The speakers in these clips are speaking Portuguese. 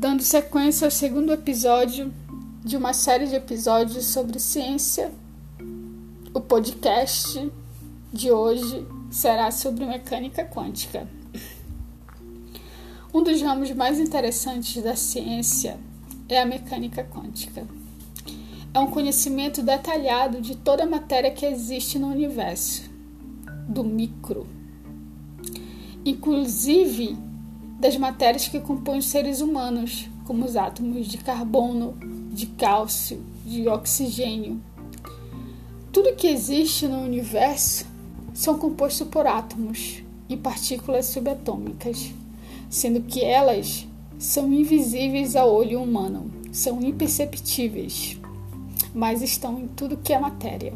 Dando sequência ao segundo episódio de uma série de episódios sobre ciência, o podcast de hoje será sobre mecânica quântica. Um dos ramos mais interessantes da ciência é a mecânica quântica. É um conhecimento detalhado de toda a matéria que existe no universo, do micro, inclusive das matérias que compõem os seres humanos, como os átomos de carbono, de cálcio, de oxigênio. Tudo que existe no universo são compostos por átomos e partículas subatômicas, sendo que elas são invisíveis ao olho humano, são imperceptíveis, mas estão em tudo que é matéria.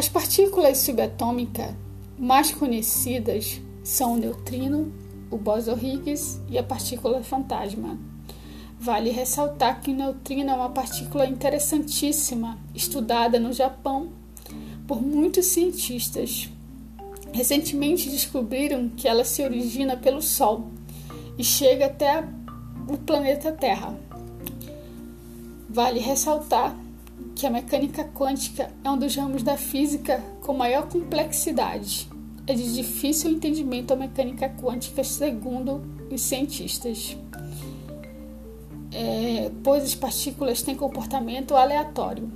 As partículas subatômicas mais conhecidas são o neutrino, o bóson Higgs e a partícula fantasma. Vale ressaltar que o neutrino é uma partícula interessantíssima, estudada no Japão por muitos cientistas. Recentemente descobriram que ela se origina pelo Sol e chega até o planeta Terra. Vale ressaltar que a mecânica quântica é um dos ramos da física com maior complexidade. É de difícil entendimento a mecânica quântica, segundo os cientistas é, pois as partículas têm comportamento aleatório.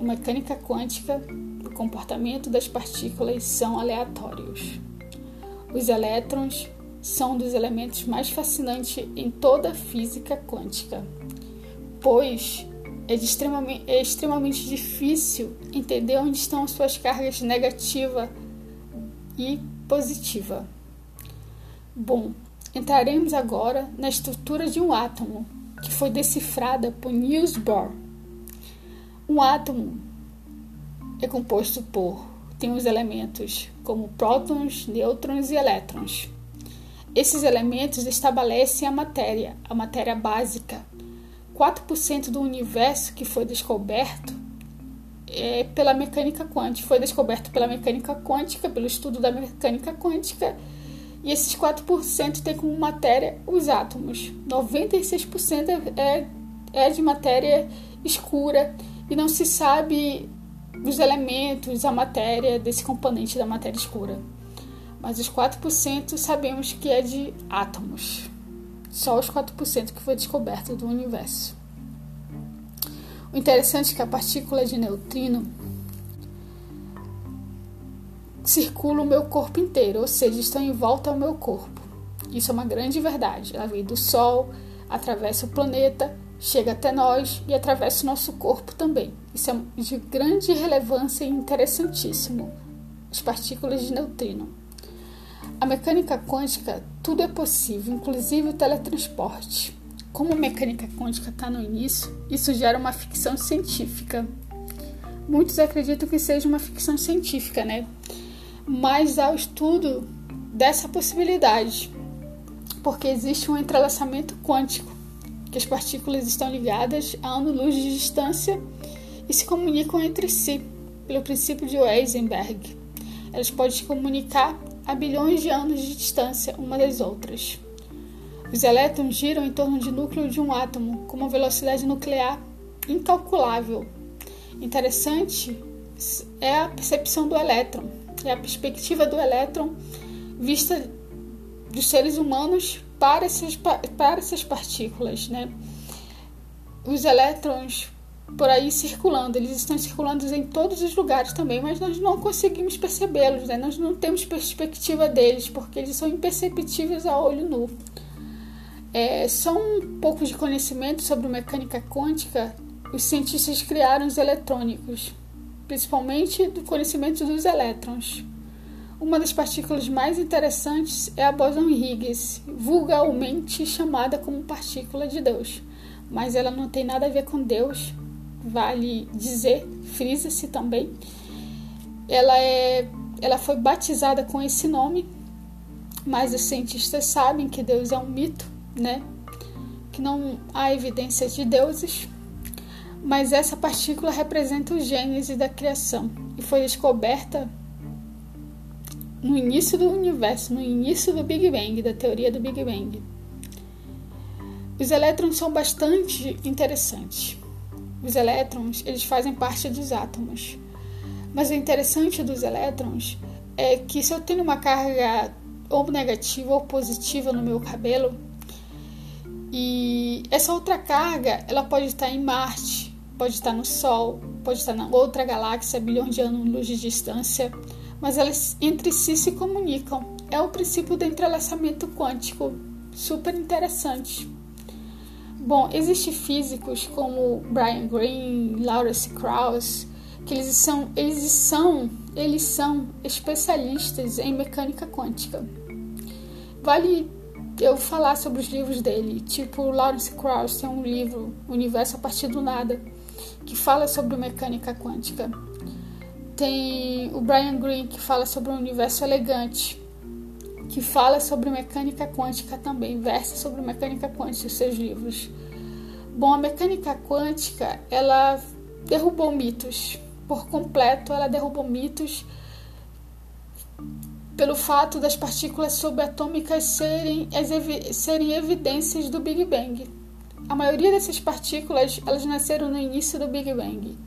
A mecânica quântica, o comportamento das partículas são aleatórios. Os elétrons são um dos elementos mais fascinantes em toda a física quântica, pois é, extremamente, é extremamente difícil entender onde estão suas cargas negativa e positiva. Bom, Entraremos agora na estrutura de um átomo, que foi decifrada por Niels Bohr. Um átomo é composto por tem os elementos como prótons, nêutrons e elétrons. Esses elementos estabelecem a matéria, a matéria básica. 4% do universo que foi descoberto é pela mecânica quântica, foi descoberto pela mecânica quântica, pelo estudo da mecânica quântica e esses 4% tem como matéria os átomos. 96% é, é de matéria escura e não se sabe os elementos, a matéria desse componente da matéria escura. Mas os 4% sabemos que é de átomos. Só os 4% que foi descoberto do universo. O interessante é que a partícula de neutrino circula o meu corpo inteiro, ou seja, estão em volta ao meu corpo. Isso é uma grande verdade. Ela vem do Sol, atravessa o planeta, chega até nós e atravessa o nosso corpo também. Isso é de grande relevância e interessantíssimo. As partículas de neutrino. A mecânica quântica, tudo é possível, inclusive o teletransporte. Como a mecânica quântica está no início, isso gera uma ficção científica. Muitos acreditam que seja uma ficção científica, né? mas ao estudo dessa possibilidade, porque existe um entrelaçamento quântico, que as partículas estão ligadas a ano-luz de distância e se comunicam entre si, pelo princípio de Heisenberg. Elas podem se comunicar a bilhões de anos de distância umas das outras. Os elétrons giram em torno do núcleo de um átomo com uma velocidade nuclear incalculável. Interessante é a percepção do elétron, é a perspectiva do elétron vista dos seres humanos para essas, para essas partículas, né? Os elétrons por aí circulando, eles estão circulando em todos os lugares também, mas nós não conseguimos percebê-los, né? Nós não temos perspectiva deles, porque eles são imperceptíveis a olho nu. É, só um pouco de conhecimento sobre mecânica quântica, os cientistas criaram os eletrônicos, principalmente do conhecimento dos elétrons. Uma das partículas mais interessantes é a bóson Higgs, vulgarmente chamada como partícula de Deus, mas ela não tem nada a ver com Deus, vale dizer, frisa-se também. Ela é ela foi batizada com esse nome, mas os cientistas sabem que Deus é um mito, né? Que não há evidências de deuses, mas essa partícula representa o gênese da criação e foi descoberta no início do universo, no início do Big Bang, da teoria do Big Bang. Os elétrons são bastante interessantes. Os elétrons, eles fazem parte dos átomos. Mas o interessante dos elétrons é que se eu tenho uma carga ou negativa ou positiva no meu cabelo, e essa outra carga, ela pode estar em Marte, pode estar no Sol, pode estar na outra galáxia, bilhões de anos-luz de distância, mas elas entre si se comunicam. É o princípio do entrelaçamento quântico, super interessante. Bom, existem físicos como Brian Greene, Lawrence Krauss, que eles são, eles são, eles são especialistas em mecânica quântica. Vale eu falar sobre os livros dele, tipo Lawrence Krauss tem um livro, Universo a partir do nada, que fala sobre mecânica quântica. Tem o Brian Greene que fala sobre o universo elegante, que fala sobre mecânica quântica também, versa sobre mecânica quântica os seus livros. Bom, a mecânica quântica, ela derrubou mitos. Por completo, ela derrubou mitos pelo fato das partículas subatômicas serem, evi serem evidências do Big Bang. A maioria dessas partículas, elas nasceram no início do Big Bang.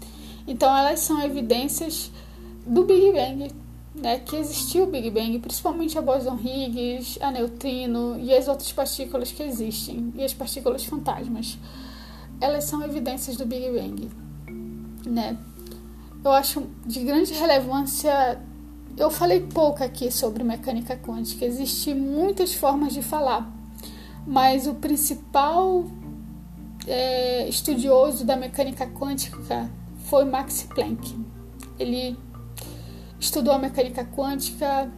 Então, elas são evidências do Big Bang, né, que existiu o Big Bang, principalmente a boson Higgs, a neutrino e as outras partículas que existem, e as partículas fantasmas. Elas são evidências do Big Bang, né? Eu acho de grande relevância. Eu falei pouco aqui sobre mecânica quântica, existem muitas formas de falar, mas o principal é, estudioso da mecânica quântica foi Max Planck. Ele estudou a mecânica quântica,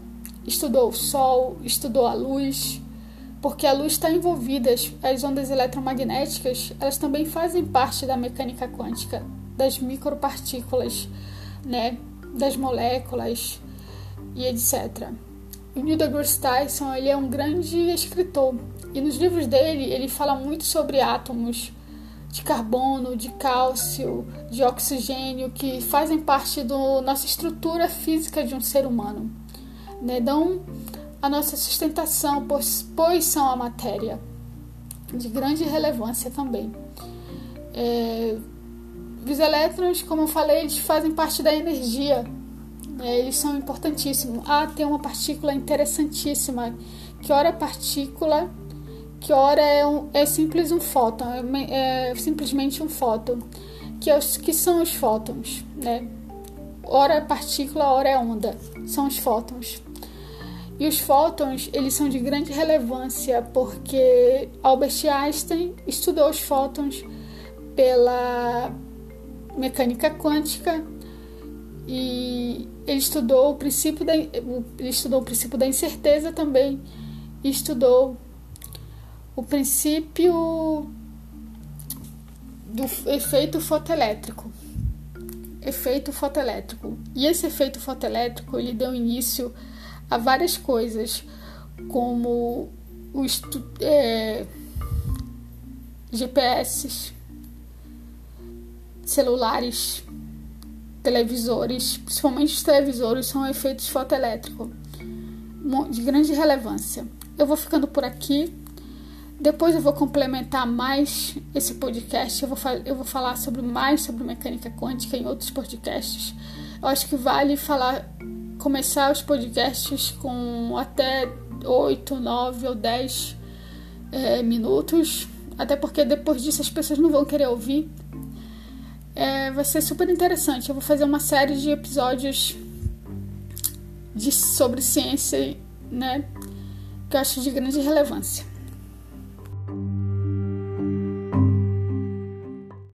estudou o Sol, estudou a luz, porque a luz está envolvida, as ondas eletromagnéticas, elas também fazem parte da mecânica quântica, das micropartículas, né, das moléculas e etc. O Neil deGrasse Tyson ele é um grande escritor e nos livros dele ele fala muito sobre átomos, de carbono, de cálcio, de oxigênio, que fazem parte da nossa estrutura física de um ser humano. Né? Dão a nossa sustentação, pois, pois são a matéria, de grande relevância também. É, os elétrons, como eu falei, eles fazem parte da energia, né? eles são importantíssimos. Ah, tem uma partícula interessantíssima, que ora partícula que ora é, um, é simples um fóton, é, é, simplesmente um fóton, que, é os, que são os fótons, né? Ora é partícula, ora é onda, são os fótons. E os fótons, eles são de grande relevância porque Albert Einstein estudou os fótons pela mecânica quântica e ele estudou o princípio da, ele estudou o princípio da incerteza também e estudou o princípio do efeito fotoelétrico. Efeito fotoelétrico. E esse efeito fotoelétrico ele deu início a várias coisas, como o é, GPS, celulares, televisores, principalmente os televisores são efeitos fotoelétricos de grande relevância. Eu vou ficando por aqui. Depois eu vou complementar mais esse podcast. Eu vou, eu vou falar sobre mais sobre mecânica quântica em outros podcasts. Eu acho que vale falar, começar os podcasts com até 8, 9 ou 10 é, minutos. Até porque depois disso as pessoas não vão querer ouvir. É, vai ser super interessante. Eu vou fazer uma série de episódios de, sobre ciência, né? Que eu acho de grande relevância.